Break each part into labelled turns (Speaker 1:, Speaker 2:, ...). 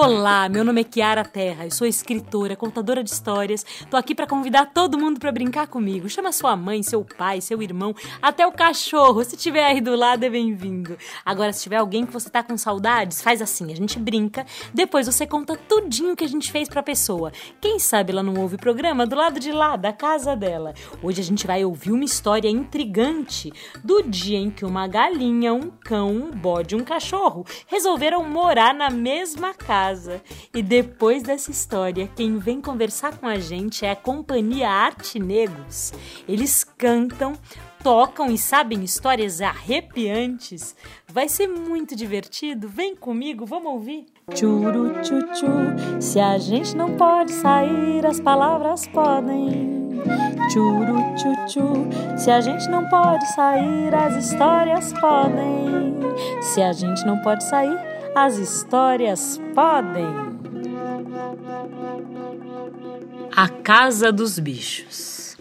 Speaker 1: Olá, meu nome é Kiara Terra, eu sou escritora, contadora de histórias. Tô aqui para convidar todo mundo para brincar comigo. Chama sua mãe, seu pai, seu irmão, até o cachorro. Se tiver aí do lado, é bem-vindo. Agora, se tiver alguém que você tá com saudades, faz assim, a gente brinca, depois você conta tudinho que a gente fez pra pessoa. Quem sabe ela não ouve o programa do lado de lá, da casa dela. Hoje a gente vai ouvir uma história intrigante do dia em que uma galinha, um cão, um bode um cachorro resolveram morar na mesma casa casa. E depois dessa história, quem vem conversar com a gente é a companhia Arte Negros. Eles cantam, tocam e sabem histórias arrepiantes. Vai ser muito divertido. Vem comigo, vamos ouvir. Churu tchu se a gente não pode sair, as palavras podem. Churu tchu se a gente não pode sair, as histórias podem. Se a gente não pode sair, as histórias podem. A Casa dos Bichos.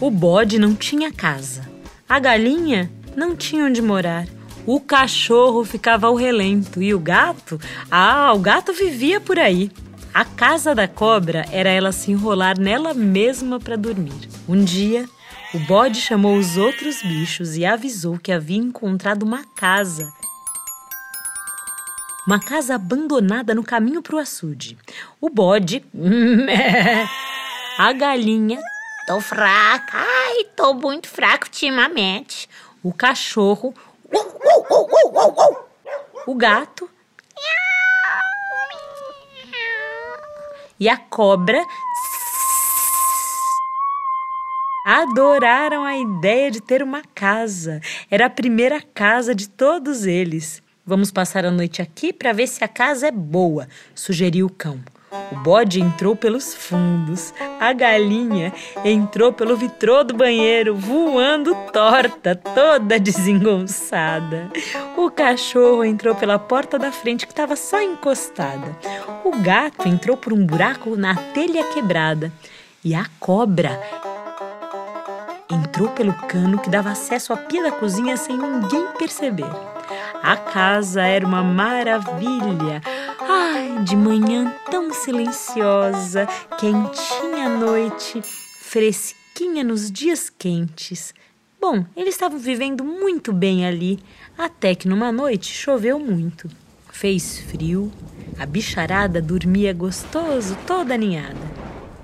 Speaker 1: O bode não tinha casa. A galinha não tinha onde morar. O cachorro ficava ao relento e o gato, ah, o gato vivia por aí. A casa da cobra era ela se enrolar nela mesma para dormir. Um dia, o bode chamou os outros bichos e avisou que havia encontrado uma casa uma casa abandonada no caminho para o açude. O bode, a galinha,
Speaker 2: tô fraca, ai, tô muito fraca ultimamente.
Speaker 1: O cachorro, o gato e a cobra adoraram a ideia de ter uma casa. Era a primeira casa de todos eles. Vamos passar a noite aqui para ver se a casa é boa, sugeriu o cão. O bode entrou pelos fundos, a galinha entrou pelo vitrô do banheiro, voando torta, toda desengonçada. O cachorro entrou pela porta da frente que estava só encostada. O gato entrou por um buraco na telha quebrada. E a cobra entrou pelo cano que dava acesso à pia da cozinha sem ninguém perceber. A casa era uma maravilha. Ai, de manhã tão silenciosa, quentinha à noite, fresquinha nos dias quentes. Bom, eles estavam vivendo muito bem ali, até que numa noite choveu muito. Fez frio, a bicharada dormia gostoso, toda aninhada.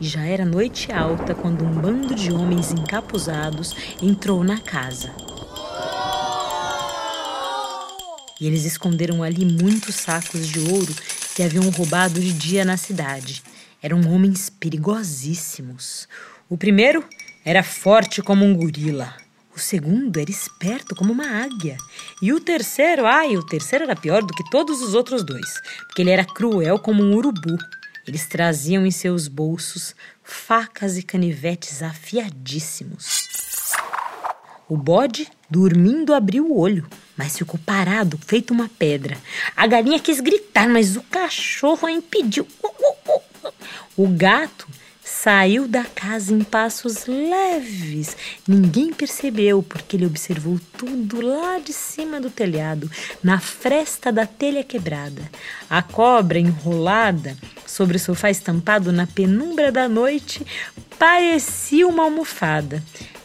Speaker 1: E já era noite alta quando um bando de homens encapuzados entrou na casa. E eles esconderam ali muitos sacos de ouro que haviam roubado de dia na cidade. Eram homens perigosíssimos. O primeiro era forte como um gorila. O segundo era esperto como uma águia. E o terceiro, ai, o terceiro era pior do que todos os outros dois, porque ele era cruel como um urubu. Eles traziam em seus bolsos facas e canivetes afiadíssimos. O bode, dormindo, abriu o olho, mas ficou parado, feito uma pedra. A galinha quis gritar, mas o cachorro a impediu. O gato saiu da casa em passos leves. Ninguém percebeu, porque ele observou tudo lá de cima do telhado, na fresta da telha quebrada. A cobra enrolada sobre o sofá estampado na penumbra da noite parecia uma almofada.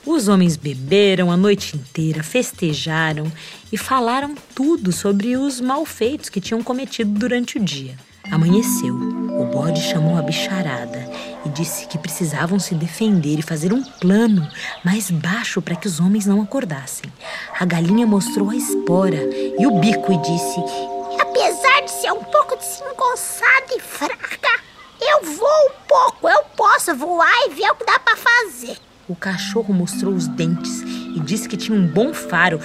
Speaker 1: Os homens beberam a noite inteira, festejaram e falaram tudo sobre os malfeitos que tinham cometido durante o dia. Amanheceu. O bode chamou a bicharada e disse que precisavam se defender e fazer um plano mais baixo para que os homens não acordassem. A galinha mostrou a espora e o bico e disse:
Speaker 2: Apesar de ser um pouco desengonçada e fraca, eu vou um pouco, eu posso voar e ver o que dá para fazer.
Speaker 1: O cachorro mostrou os dentes e disse que tinha um bom faro.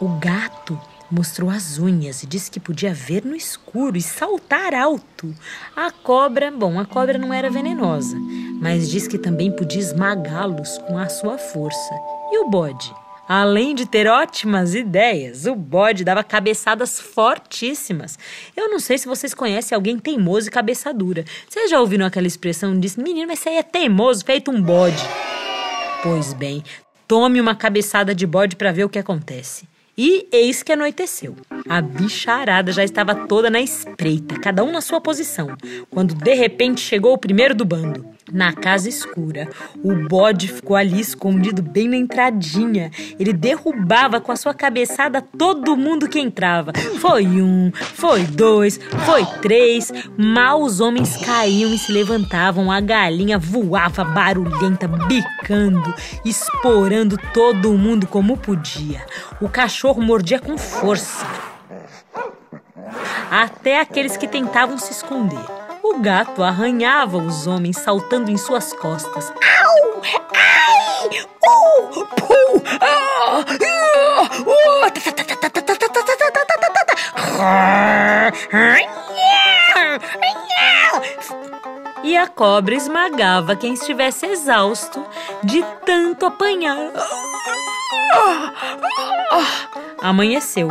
Speaker 1: O gato mostrou as unhas e disse que podia ver no escuro e saltar alto. A cobra, bom, a cobra não era venenosa, mas disse que também podia esmagá-los com a sua força. E o bode? Além de ter ótimas ideias, o bode dava cabeçadas fortíssimas. Eu não sei se vocês conhecem alguém teimoso e cabeçadura. Vocês já ouviram aquela expressão de menino, mas aí é teimoso, feito um bode. Pois bem, tome uma cabeçada de bode para ver o que acontece. E eis que anoiteceu. A bicharada já estava toda na espreita, cada um na sua posição, quando de repente chegou o primeiro do bando. Na casa escura, o bode ficou ali escondido bem na entradinha. Ele derrubava com a sua cabeçada todo mundo que entrava. Foi um, foi dois, foi três. Mal os homens caíam e se levantavam. A galinha voava barulhenta, bicando, esporando todo mundo como podia. O cachorro mordia com força. Até aqueles que tentavam se esconder. O gato arranhava os homens saltando em suas costas.
Speaker 2: Au! Ai! Uh! Puh! Ah! Uh!
Speaker 1: E a cobra esmagava quem estivesse exausto de tanto apanhar. Amanheceu.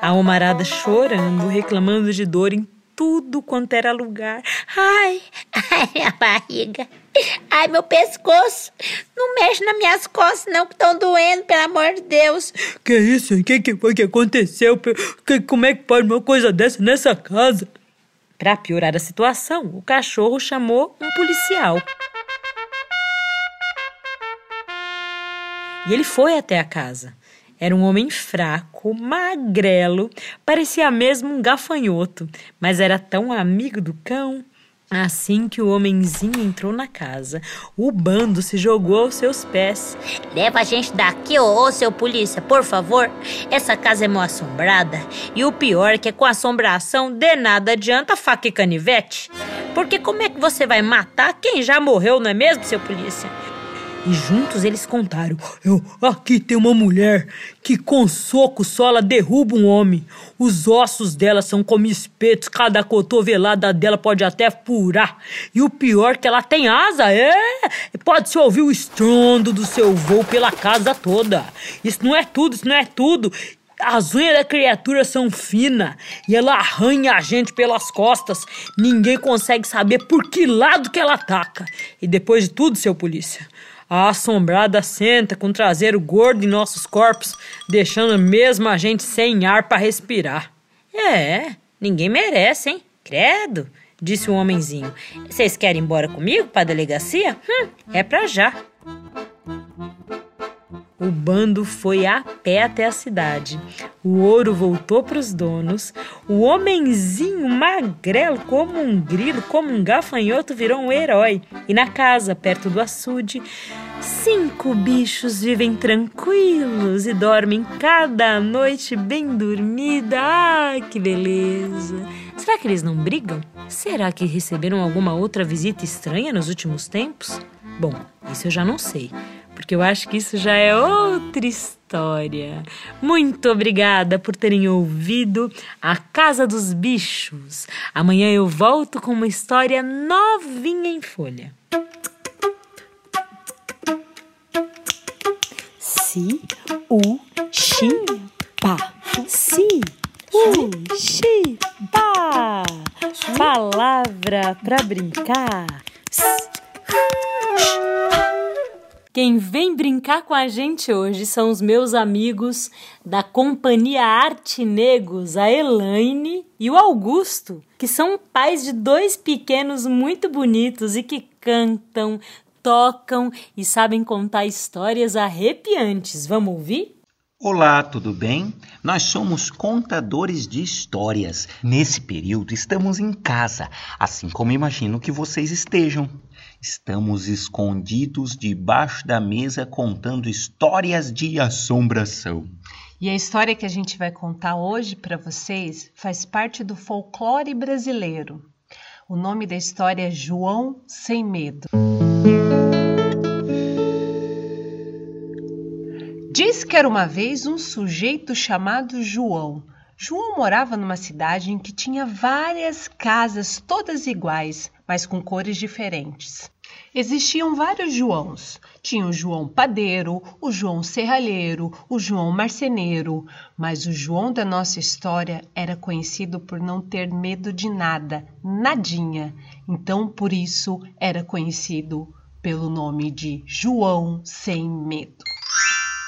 Speaker 1: A homarada chorando, reclamando de dor em tudo quanto era lugar.
Speaker 2: Ai, ai, minha barriga. Ai, meu pescoço. Não mexe nas minhas costas, não, que estão doendo, pelo amor de Deus.
Speaker 3: Que isso? O que, que foi que aconteceu? Que, como é que pode uma coisa dessa nessa casa?
Speaker 1: Para piorar a situação, o cachorro chamou um policial. E ele foi até a casa. Era um homem fraco, magrelo, parecia mesmo um gafanhoto, mas era tão amigo do cão. Assim que o homenzinho entrou na casa, o bando se jogou aos seus pés.
Speaker 2: Leva a gente daqui, ô, ô seu polícia, por favor. Essa casa é mal assombrada. E o pior é que com assombração de nada adianta faca e canivete. Porque como é que você vai matar quem já morreu, não é mesmo, seu polícia?
Speaker 3: E juntos eles contaram: Eu, aqui tem uma mulher que com soco só ela derruba um homem. Os ossos dela são como espetos, cada cotovelada dela pode até furar. E o pior que ela tem asa, é? Pode-se ouvir o estrondo do seu voo pela casa toda. Isso não é tudo, isso não é tudo. As unhas da criatura são finas e ela arranha a gente pelas costas. Ninguém consegue saber por que lado que ela ataca. E depois de tudo, seu polícia, a assombrada senta com o traseiro gordo em nossos corpos, deixando mesmo a gente sem ar para respirar.
Speaker 1: É, ninguém merece, hein? Credo, disse o homenzinho. Vocês querem ir embora comigo para a delegacia? Hum, é pra já. O bando foi a pé até a cidade. O ouro voltou para os donos. O homenzinho magrelo, como um grilo, como um gafanhoto, virou um herói. E na casa, perto do açude, cinco bichos vivem tranquilos e dormem cada noite bem dormida. Ah, que beleza! Será que eles não brigam? Será que receberam alguma outra visita estranha nos últimos tempos? Bom, isso eu já não sei porque eu acho que isso já é outra história. Muito obrigada por terem ouvido A Casa dos Bichos. Amanhã eu volto com uma história novinha em folha. Si, u, xi, pa. Si, u, xi, pa. Palavra pra brincar. Quem vem brincar com a gente hoje são os meus amigos da Companhia Arte Negos, a Elaine e o Augusto, que são pais de dois pequenos muito bonitos e que cantam, tocam e sabem contar histórias arrepiantes. Vamos ouvir?
Speaker 4: Olá, tudo bem? Nós somos contadores de histórias. Nesse período estamos em casa, assim como imagino que vocês estejam. Estamos escondidos debaixo da mesa contando histórias de assombração.
Speaker 5: E a história que a gente vai contar hoje para vocês faz parte do folclore brasileiro. O nome da história é João Sem Medo. Diz que era uma vez um sujeito chamado João. João morava numa cidade em que tinha várias casas todas iguais, mas com cores diferentes. Existiam vários Joãos. Tinha o João Padeiro, o João Serralheiro, o João Marceneiro, mas o João da nossa história era conhecido por não ter medo de nada, nadinha. Então, por isso, era conhecido pelo nome de João Sem Medo.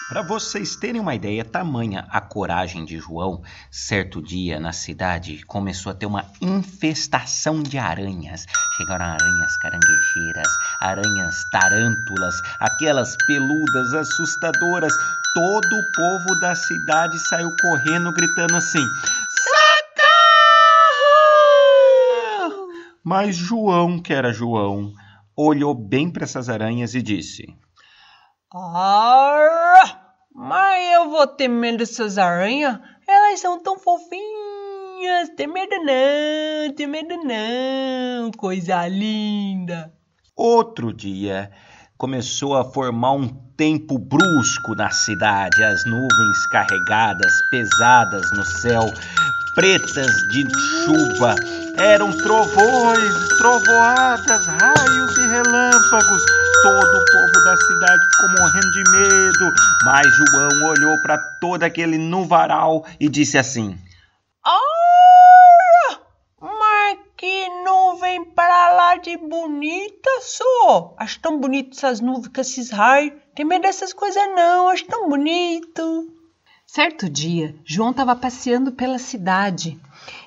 Speaker 4: Para vocês terem uma ideia, tamanha a coragem de João, certo dia na cidade começou a ter uma infestação de aranhas. Chegaram aranhas caranguejeiras, aranhas tarântulas, aquelas peludas assustadoras. Todo o povo da cidade saiu correndo gritando assim: Socorro! Mas João, que era João, olhou bem para essas aranhas e disse:
Speaker 5: Ah, mas eu vou ter medo dessas aranhas? Elas são tão fofinhas. Tem medo não, tem medo não. Coisa linda.
Speaker 4: Outro dia começou a formar um tempo brusco na cidade, as nuvens carregadas, pesadas no céu, pretas de chuva. Eram trovões, trovoadas, raios e relâmpagos. Todo o povo da cidade ficou morrendo de medo, mas João olhou para todo aquele nuvaral e disse assim:
Speaker 5: Ah, mas que nuvem pra lá de bonita, só. Acho tão bonito essas nuvens com esses raios. Tem medo dessas coisas não, acho tão bonito. Certo dia, João estava passeando pela cidade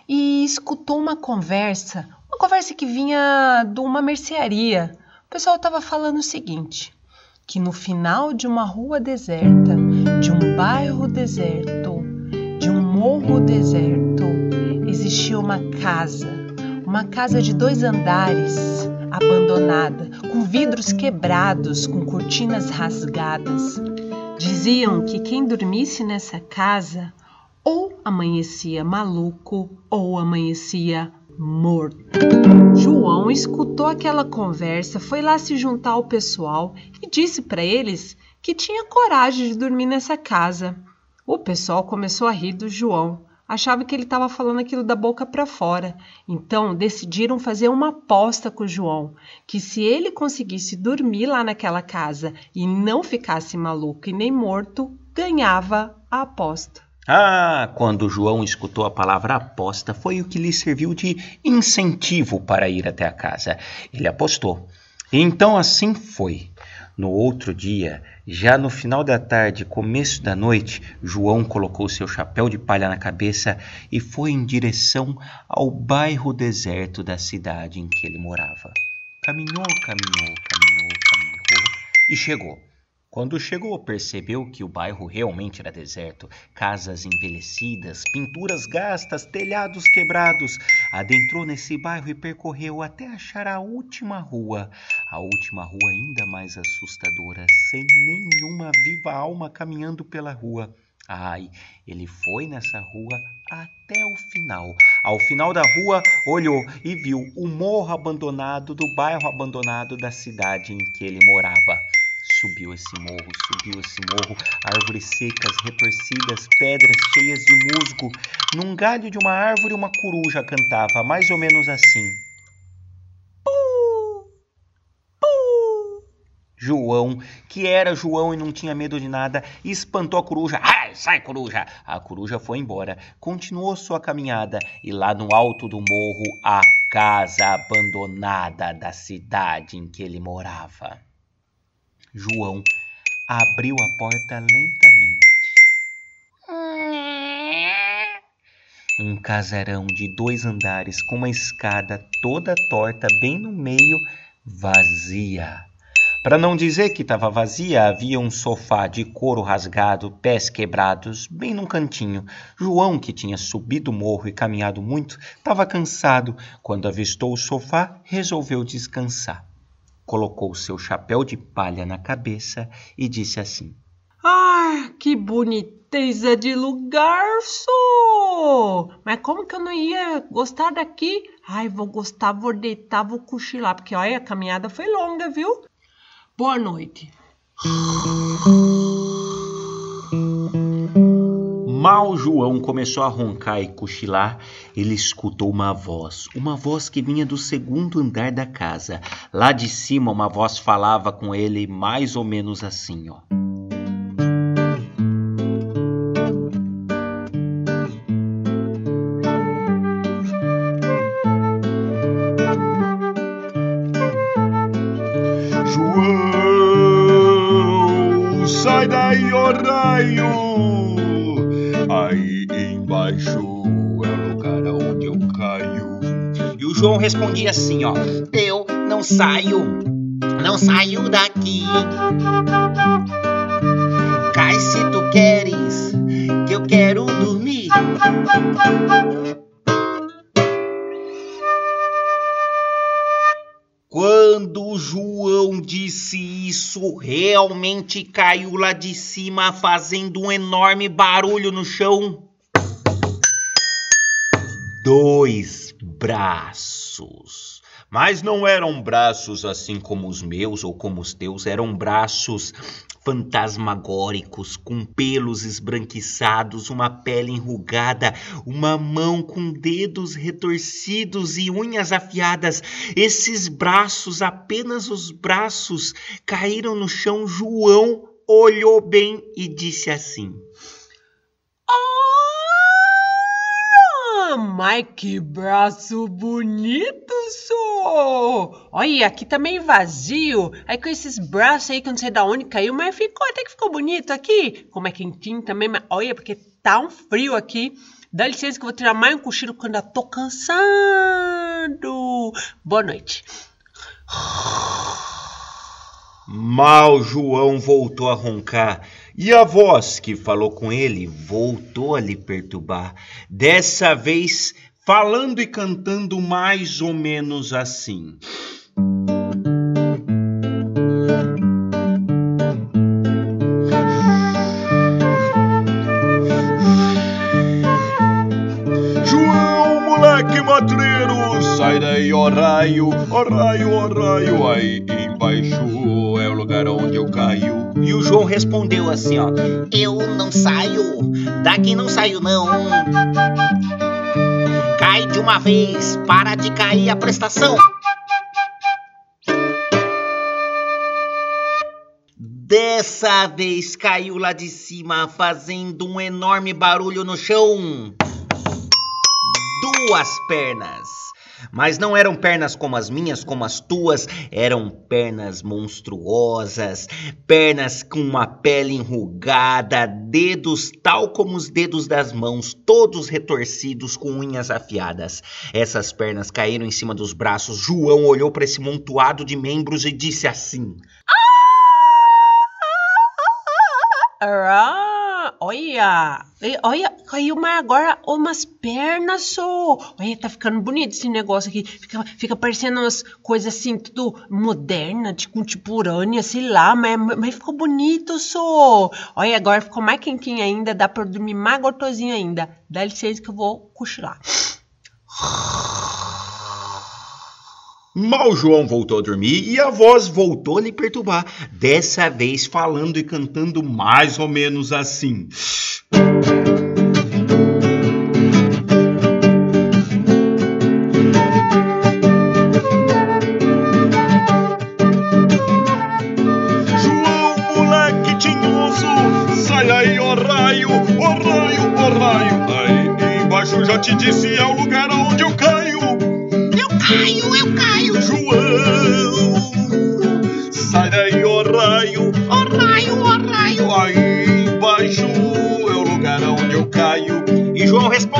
Speaker 5: e escutou uma conversa, uma conversa que vinha de uma mercearia. O pessoal estava falando o seguinte: que no final de uma rua deserta, de um bairro deserto, de um morro deserto, existia uma casa, uma casa de dois andares, abandonada, com vidros quebrados, com cortinas rasgadas. Diziam que quem dormisse nessa casa ou amanhecia maluco ou amanhecia morto. João escutou aquela conversa, foi lá se juntar ao pessoal e disse para eles que tinha coragem de dormir nessa casa. O pessoal começou a rir do João, achava que ele estava falando aquilo da boca para fora. Então decidiram fazer uma aposta com o João, que se ele conseguisse dormir lá naquela casa e não ficasse maluco e nem morto, ganhava a aposta.
Speaker 4: Ah, quando João escutou a palavra aposta, foi o que lhe serviu de incentivo para ir até a casa. Ele apostou. Então assim foi. No outro dia, já no final da tarde, começo da noite, João colocou seu chapéu de palha na cabeça e foi em direção ao bairro deserto da cidade em que ele morava. Caminhou, caminhou, caminhou, caminhou e chegou. Quando chegou, percebeu que o bairro realmente era deserto. Casas envelhecidas, pinturas gastas, telhados quebrados. Adentrou nesse bairro e percorreu até achar a última rua. A última rua ainda mais assustadora, sem nenhuma viva alma caminhando pela rua. Ai, ele foi nessa rua até o final. Ao final da rua, olhou e viu o morro abandonado do bairro abandonado da cidade em que ele morava. Subiu esse morro, subiu esse morro, árvores secas, retorcidas, pedras cheias de musgo. Num galho de uma árvore, uma coruja cantava, mais ou menos assim. João, que era João e não tinha medo de nada, espantou a coruja. Ai, sai, coruja! A coruja foi embora, continuou sua caminhada e lá no alto do morro, a casa abandonada da cidade em que ele morava. João abriu a porta lentamente. Um casarão de dois andares com uma escada toda torta bem no meio, vazia. Para não dizer que estava vazia, havia um sofá de couro rasgado, pés quebrados, bem num cantinho. João, que tinha subido o morro e caminhado muito, estava cansado. Quando avistou o sofá, resolveu descansar colocou seu chapéu de palha na cabeça e disse assim:
Speaker 5: Ah, que boniteza de lugar, sou! Mas como que eu não ia gostar daqui? Ai, vou gostar, vou deitar, vou cochilar, porque olha, a caminhada foi longa, viu? Boa noite.
Speaker 4: Mal João começou a roncar e cochilar, ele escutou uma voz, uma voz que vinha do segundo andar da casa. Lá de cima, uma voz falava com ele mais ou menos assim, ó.
Speaker 6: João, sai daí, ó embaixo é o lugar onde eu caio.
Speaker 4: E o João respondia assim, ó: Eu não saio, não saio daqui. Cai se tu queres, que eu quero dormir. Quando o João disse isso, realmente caiu lá de cima, fazendo um enorme barulho no chão. Dois braços. Mas não eram braços assim como os meus ou como os teus, eram braços fantasmagóricos, com pelos esbranquiçados, uma pele enrugada, uma mão com dedos retorcidos e unhas afiadas. Esses braços, apenas os braços, caíram no chão. João olhou bem e disse assim:
Speaker 5: Ah, que braço bonito, só! Olha, aqui tá meio vazio. Aí com esses braços aí que eu não sei da onde caiu, mas ficou, até que ficou bonito aqui. Como é quentinho também, mas olha, porque tá um frio aqui. Dá licença que eu vou tirar mais um cochilo quando eu tô cansado. Boa noite.
Speaker 4: Mal João voltou a roncar e a voz que falou com ele voltou a lhe perturbar. Dessa vez, falando e cantando mais ou menos assim.
Speaker 6: João, moleque matreiro, sai daí, ó raio, ó raio, ó raio. Aí embaixo
Speaker 4: E o João respondeu assim, ó: Eu não saio, daqui não saio não. Cai de uma vez, para de cair a prestação. Dessa vez caiu lá de cima, fazendo um enorme barulho no chão. Duas pernas. Mas não eram pernas como as minhas, como as tuas, eram pernas monstruosas, pernas com uma pele enrugada, dedos tal como os dedos das mãos, todos retorcidos com unhas afiadas. Essas pernas caíram em cima dos braços. João olhou para esse montoado de membros e disse assim:
Speaker 5: Ah, olha, olha, caiu mais agora umas pernas só. Olha, tá ficando bonito esse negócio aqui. Fica, fica parecendo umas coisas assim, tudo moderna, de contemporânea, sei lá, mas, mas ficou bonito só. Olha, agora ficou mais quentinho ainda, dá pra dormir mais gostosinho ainda. Dá licença que eu vou cochilar.
Speaker 4: Mal João voltou a dormir e a voz voltou a lhe perturbar, dessa vez falando e cantando mais ou menos assim.
Speaker 6: João, moleque tinhoso, sai aí, ó raio, ó raio, ó raio. Aí embaixo já te disse, é o lugar onde eu caio.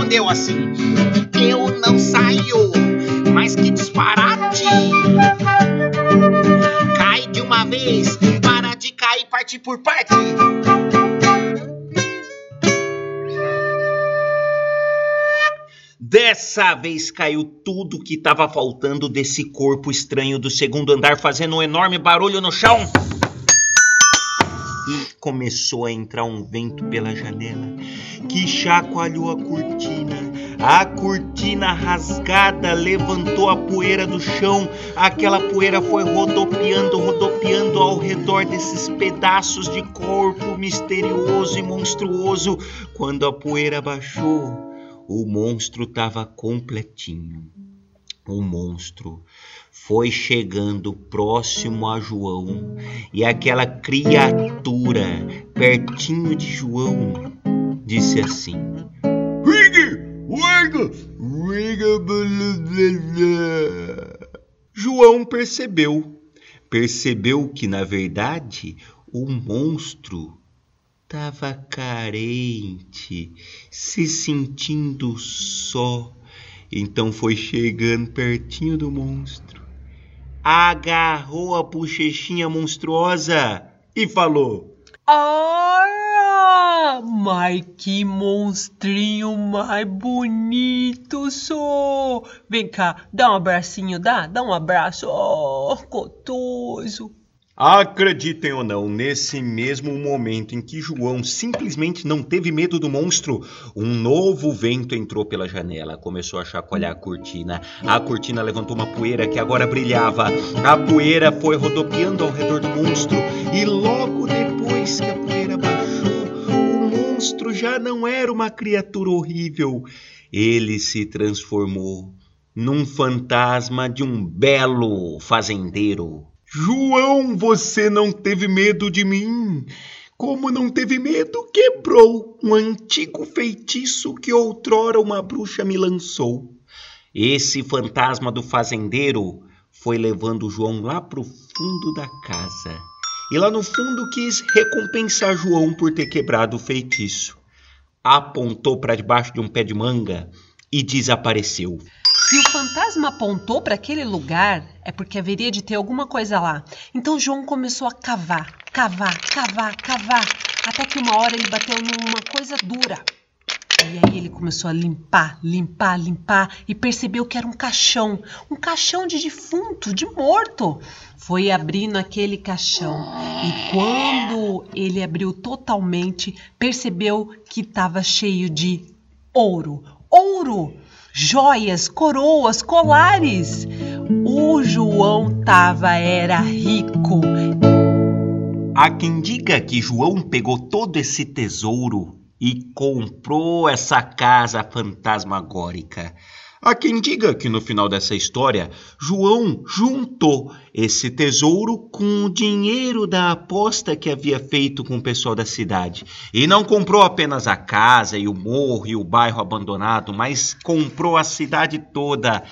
Speaker 4: Respondeu assim: Eu não saio, mas que disparate! Cai de uma vez, para de cair parte por parte. Dessa vez caiu tudo que estava faltando desse corpo estranho do segundo andar, fazendo um enorme barulho no chão. Começou a entrar um vento pela janela que chacoalhou a cortina, A cortina rasgada levantou a poeira do chão. Aquela poeira foi rodopiando, rodopiando ao redor desses pedaços de corpo misterioso e monstruoso. Quando a poeira baixou, o monstro estava completinho. O monstro foi chegando próximo a João e aquela criatura pertinho de João disse assim: João percebeu, percebeu que na verdade o monstro estava carente, se sentindo só. Então foi chegando pertinho do monstro, agarrou a bochechinha monstruosa e falou:
Speaker 5: Ah, mas que monstrinho mais bonito sou! Vem cá, dá um abracinho, dá? Dá um abraço, oh, gostoso!
Speaker 4: Acreditem ou não, nesse mesmo momento em que João simplesmente não teve medo do monstro, um novo vento entrou pela janela, começou a chacoalhar a cortina. A cortina levantou uma poeira que agora brilhava. A poeira foi rodopiando ao redor do monstro e logo depois que a poeira baixou, o monstro já não era uma criatura horrível. Ele se transformou num fantasma de um belo fazendeiro. João, você não teve medo de mim. Como não teve medo, quebrou um antigo feitiço que outrora uma bruxa me lançou. Esse fantasma do fazendeiro foi levando João lá pro fundo da casa. E lá no fundo quis recompensar João por ter quebrado o feitiço. Apontou para debaixo de um pé de manga e desapareceu.
Speaker 5: Se o fantasma apontou para aquele lugar, é porque haveria de ter alguma coisa lá. Então João começou a cavar, cavar, cavar, cavar, até que uma hora ele bateu numa coisa dura. E aí ele começou a limpar, limpar, limpar e percebeu que era um caixão, um caixão de defunto, de morto. Foi abrindo aquele caixão e quando ele abriu totalmente, percebeu que estava cheio de ouro, ouro! Joias, coroas, colares. O João tava era rico.
Speaker 4: Há quem diga que João pegou todo esse tesouro e comprou essa casa fantasmagórica. Há quem diga que no final dessa história, João juntou esse tesouro com o dinheiro da aposta que havia feito com o pessoal da cidade. E não comprou apenas a casa e o morro e o bairro abandonado, mas comprou a cidade toda.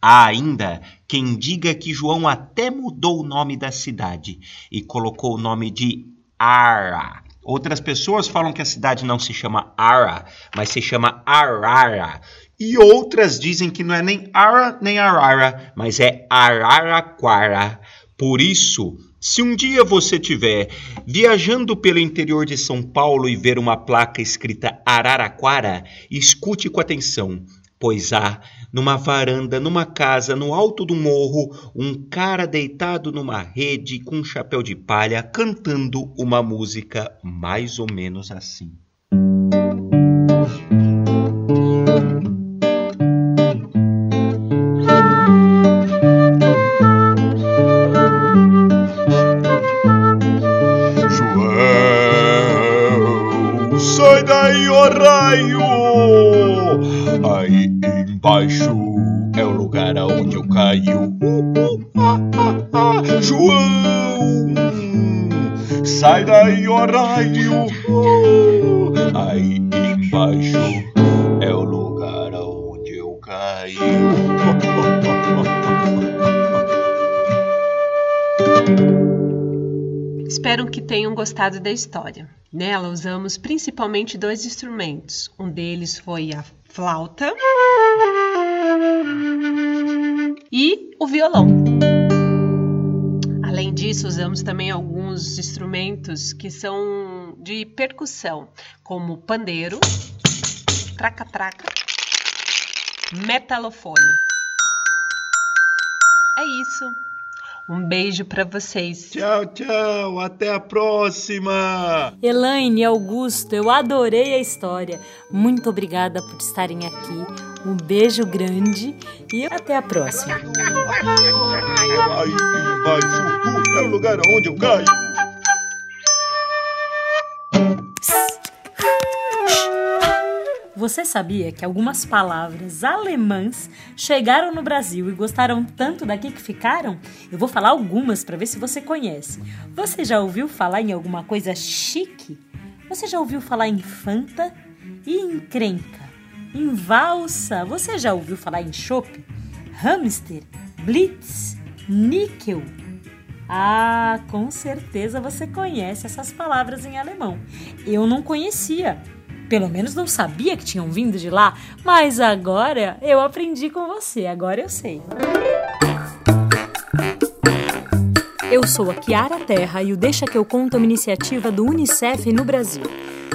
Speaker 4: Há ainda quem diga que João até mudou o nome da cidade e colocou o nome de Ara. Outras pessoas falam que a cidade não se chama Ara, mas se chama Arara. E outras dizem que não é nem Ara nem Arara, mas é Araraquara. Por isso, se um dia você estiver viajando pelo interior de São Paulo e ver uma placa escrita Araraquara, escute com atenção, pois há, numa varanda, numa casa, no alto do morro, um cara deitado numa rede com um chapéu de palha cantando uma música mais ou menos assim.
Speaker 6: Raio. Aí embaixo é o lugar aonde eu caio. João, sai daí, ó raio. Aí embaixo é o lugar aonde eu caio.
Speaker 5: Espero que tenham gostado da história. Nela usamos principalmente dois instrumentos. Um deles foi a flauta e o violão. Além disso, usamos também alguns instrumentos que são de percussão, como pandeiro, traca-traca, metalofone. É isso. Um beijo para vocês.
Speaker 6: Tchau, tchau. Até a próxima.
Speaker 1: Elaine e Augusto, eu adorei a história. Muito obrigada por estarem aqui. Um beijo grande e até a próxima.
Speaker 6: Aí embaixo é o lugar onde eu caio.
Speaker 1: Você sabia que algumas palavras alemãs chegaram no Brasil e gostaram tanto daqui que ficaram? Eu vou falar algumas para ver se você conhece. Você já ouviu falar em alguma coisa chique? Você já ouviu falar em Fanta e encrenca? Em valsa? Você já ouviu falar em chopp? Hamster, blitz, níquel? Ah, com certeza você conhece essas palavras em alemão. Eu não conhecia. Pelo menos não sabia que tinham vindo de lá, mas agora eu aprendi com você, agora eu sei. Eu sou a Kiara Terra e o Deixa que eu conto é uma iniciativa do UNICEF no Brasil.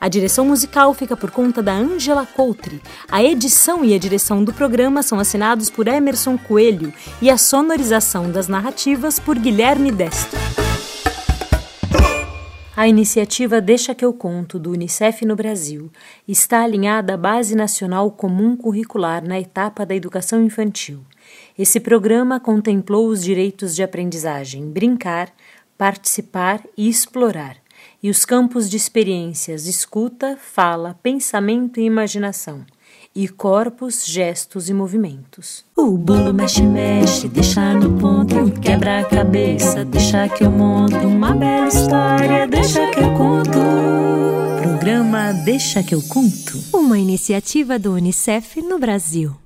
Speaker 1: A direção musical fica por conta da Angela Coutre. A edição e a direção do programa são assinados por Emerson Coelho e a sonorização das narrativas por Guilherme Destro. A iniciativa Deixa que eu conto do Unicef no Brasil está alinhada à Base Nacional Comum Curricular na etapa da educação infantil. Esse programa contemplou os direitos de aprendizagem, brincar, participar e explorar e os campos de experiências escuta, fala, pensamento e imaginação, e corpos, gestos e movimentos.
Speaker 7: O bolo mexe, mexe, deixa no ponto, quebra a cabeça, deixa que eu monto uma bela história, deixa que eu conto.
Speaker 8: Programa Deixa que eu conto. Uma iniciativa do UNICEF no Brasil.